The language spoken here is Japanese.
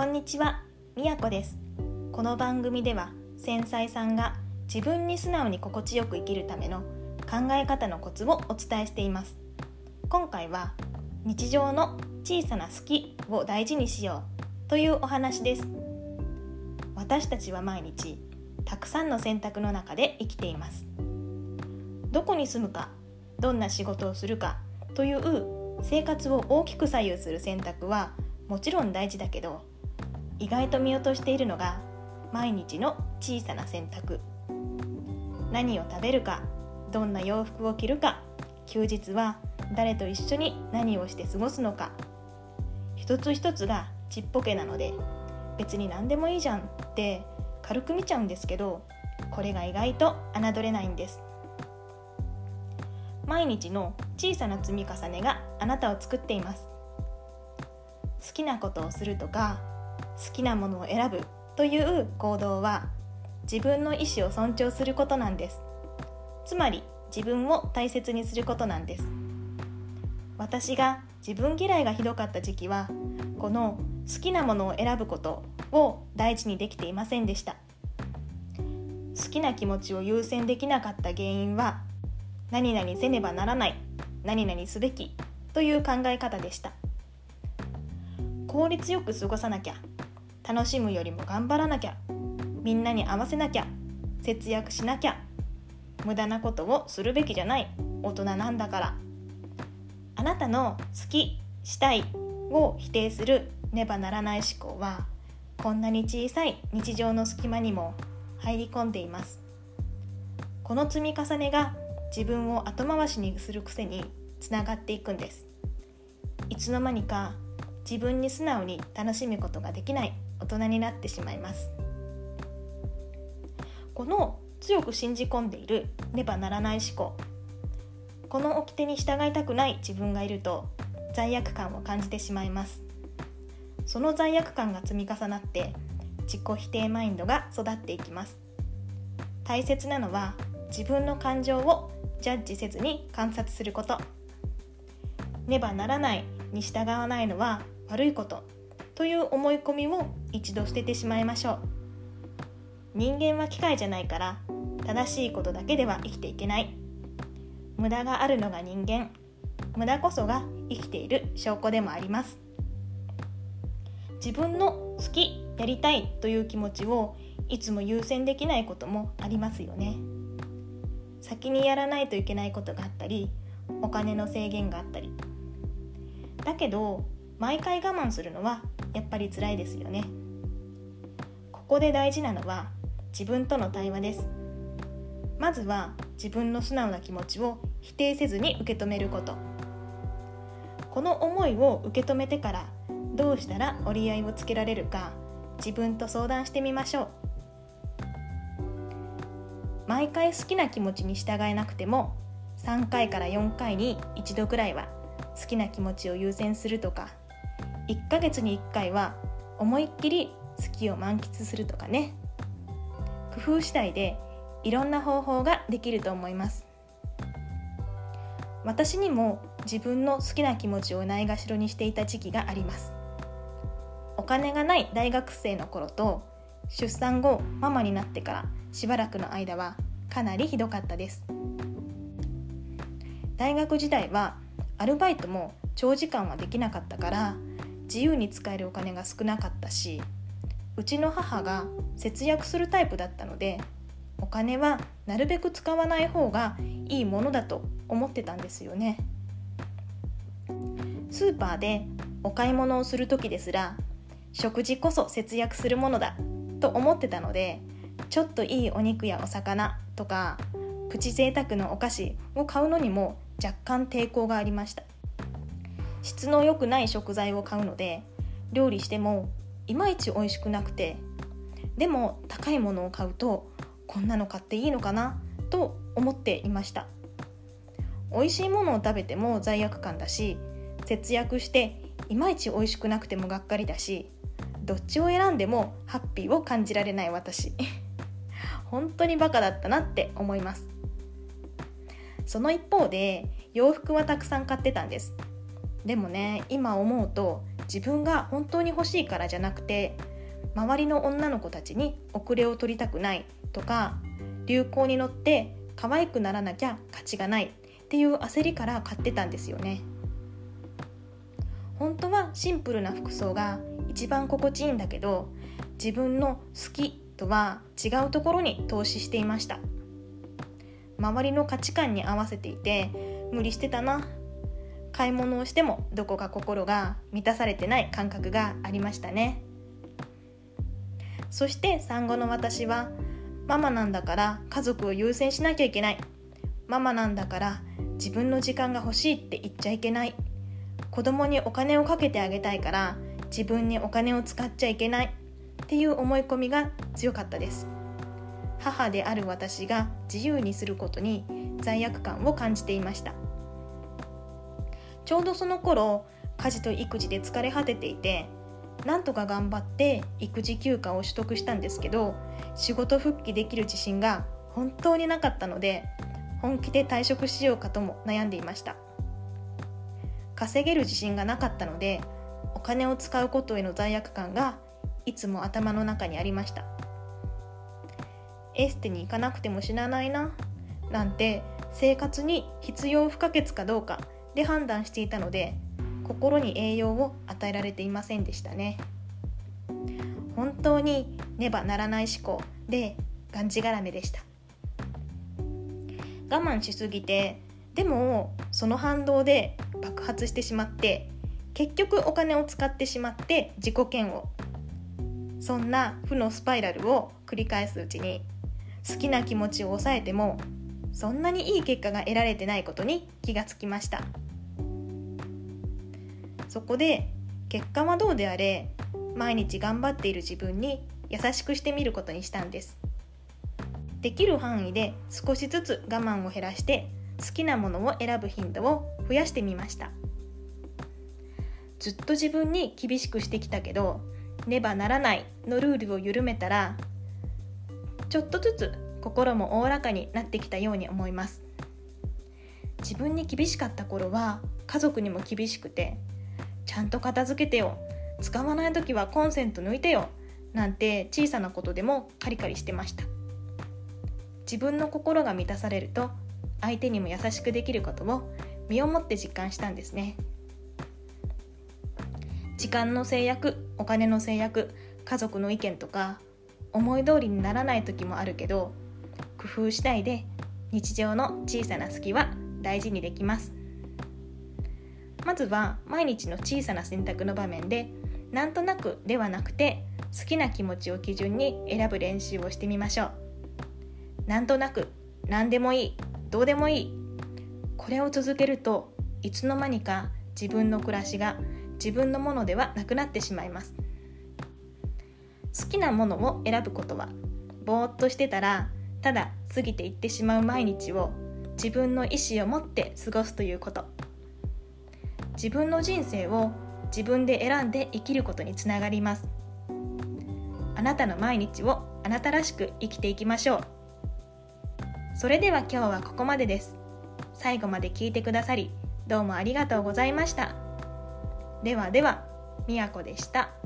こんにちは、みやこです。この番組では繊細さんが自分に素直に心地よく生きるための考え方のコツをお伝えしています。今回は日常の小さな好きを大事にしようというお話です。私たちは毎日たくさんの選択の中で生きています。どこに住むか、どんな仕事をするかという生活を大きく左右する選択はもちろん大事だけど意外と見落としているのが毎日の小さな選択。何を食べるかどんな洋服を着るか休日は誰と一緒に何をして過ごすのか。一つ一つがちっぽけなので別に何でもいいじゃんって軽く見ちゃうんですけどこれが意外と侮れないんです。毎日の小さな積み重ねがあなたを作っています。好きなことをするとか好きなものを選ぶという行動は自分の意思を尊重することなんです。つまり自分を大切にすることなんです。私が自分嫌いがひどかった時期はこの好きなものを選ぶことを大事にできていませんでした。好きな気持ちを優先できなかった原因は何々せねばならない何々すべきという考え方でした。効率よく過ごさなきゃ楽しむよりも頑張らなきゃ。みんなに合わせなきゃ。節約しなきゃ。無駄なことをするべきじゃない。大人なんだから。あなたの好きしたいを否定する。ねばならない思考はこんなに小さい日常の隙間にも入り込んでいます。この積み重ねが自分を後回しにする癖につながっていくんです。いつの間にか自分に素直に楽しむことができない。大人になってしまいます。この強く信じ込んでいるねばならない思考。この掟に従いたくない自分がいると罪悪感を感じてしまいます。その罪悪感が積み重なって自己否定マインドが育っていきます。大切なのは自分の感情をジャッジせずに観察すること。ねばならないに従わないのは悪いこと。という思い込みを一度捨ててしまいましょう。人間は機械じゃないから正しいことだけでは生きていけない。無駄があるのが人間。無駄こそが生きている証拠でもあります。自分の好きやりたいという気持ちをいつも優先できないこともありますよね。先にやらないといけないことがあったりお金の制限があったり。だけど毎回我慢するのはやっぱり辛いですよね。ここで大事なのは自分との対話です。まずは自分の素直な気持ちを否定せずに受け止めること。この思いを受け止めてからどうしたら折り合いをつけられるか自分と相談してみましょう。毎回好きな気持ちに従えなくても3回から4回に1度くらいは好きな気持ちを優先するとか1ヶ月に1回は思いっきり好きを満喫するとかね。工夫次第でいろんな方法ができると思います。私にも自分の好きな気持ちをないがしろにしていた時期があります。お金がない大学生の頃と出産後ママになってからしばらくの間はかなりひどかったです。大学時代はアルバイトも長時間はできなかったから自由に使えるお金が少なかったしうちの母が節約するタイプだったのでお金はなるべく使わない方がいいものだと思ってたんですよね。スーパーでお買い物をする時ですら食事こそ節約するものだと思ってたのでちょっといいお肉やお魚とかプチ贅沢のお菓子を買うのにも若干抵抗がありました。質の良くない食材を買うので料理してもいまいち美味しくなくてでも高いものを買うとこんなの買っていいのかな？と思っていました。美味しいものを食べても罪悪感だし節約していまいち美味しくなくてもがっかりだしどっちを選んでもハッピーを感じられない私。本当にバカだったなって思います。その一方で洋服はたくさん買ってたんです。でもね今思うと自分が本当に欲しいからじゃなくて周りの女の子たちに遅れを取りたくないとか流行に乗って可愛くならなきゃ価値がないっていう焦りから買ってたんですよね。本当はシンプルな服装が一番心地いいんだけど自分の好きとは違うところに投資していました。周りの価値観に合わせていて無理してたな買い物をしてもどこか心が満たされてない感覚がありましたね。そして産後の私はママなんだから家族を優先しなきゃいけない。ママなんだから自分の時間が欲しいって言っちゃいけない。子供にお金をかけてあげたいから自分にお金を使っちゃいけない。っていう思い込みが強かったです。母である私が自由にすることに罪悪感を感じていました。ちょうどその頃家事と育児で疲れ果てていてなんとか頑張って育児休暇を取得したんですけど仕事復帰できる自信が本当になかったので本気で退職しようかとも悩んでいました。稼げる自信がなかったのでお金を使うことへの罪悪感がいつも頭の中にありました。エステに行かなくても死なないななんて生活に必要不可欠かどうかで判断していたので心に栄養を与えられていませんでしたね。本当にねばならない思考でがんじがらめでした。我慢しすぎてでもその反動で爆発してしまって結局お金を使ってしまって自己嫌悪。そんな負のスパイラルを繰り返すうちに好きな気持ちを抑えてもそんなにいい結果が得られてないことに気がつきました。そこで結果はどうであれ毎日頑張っている自分に優しくしてみることにしたんです。できる範囲で少しずつ我慢を減らして好きなものを選ぶ頻度を増やしてみました。ずっと自分に厳しくしてきたけどねばならないのルールを緩めたらちょっとずつ心もおおらかになってきたように思います。自分に厳しかった頃は家族にも厳しくてちゃんと片付けてよ使わない時はコンセント抜いてよなんて小さなことでもカリカリしてました。自分の心が満たされると相手にも優しくできることを身をもって実感したんですね。時間の制約お金の制約家族の意見とか思い通りにならない時もあるけど工夫次第で日常の小さな隙は大事にできます。まずは毎日の小さな選択の場面でなんとなくではなくて好きな気持ちを基準に選ぶ練習をしてみましょう。なんとなく何でもいいどうでもいいこれを続けるといつの間にか自分の暮らしが自分のものではなくなってしまいます。好きなものを選ぶことはぼーっとしてたらただ過ぎていってしまう毎日を自分の意思を持って過ごすということ。自分の人生を自分で選んで生きることにつながります。あなたの毎日をあなたらしく生きていきましょう。それでは今日はここまでです。最後まで聞いてくださりどうもありがとうございました。ではではみやこでした。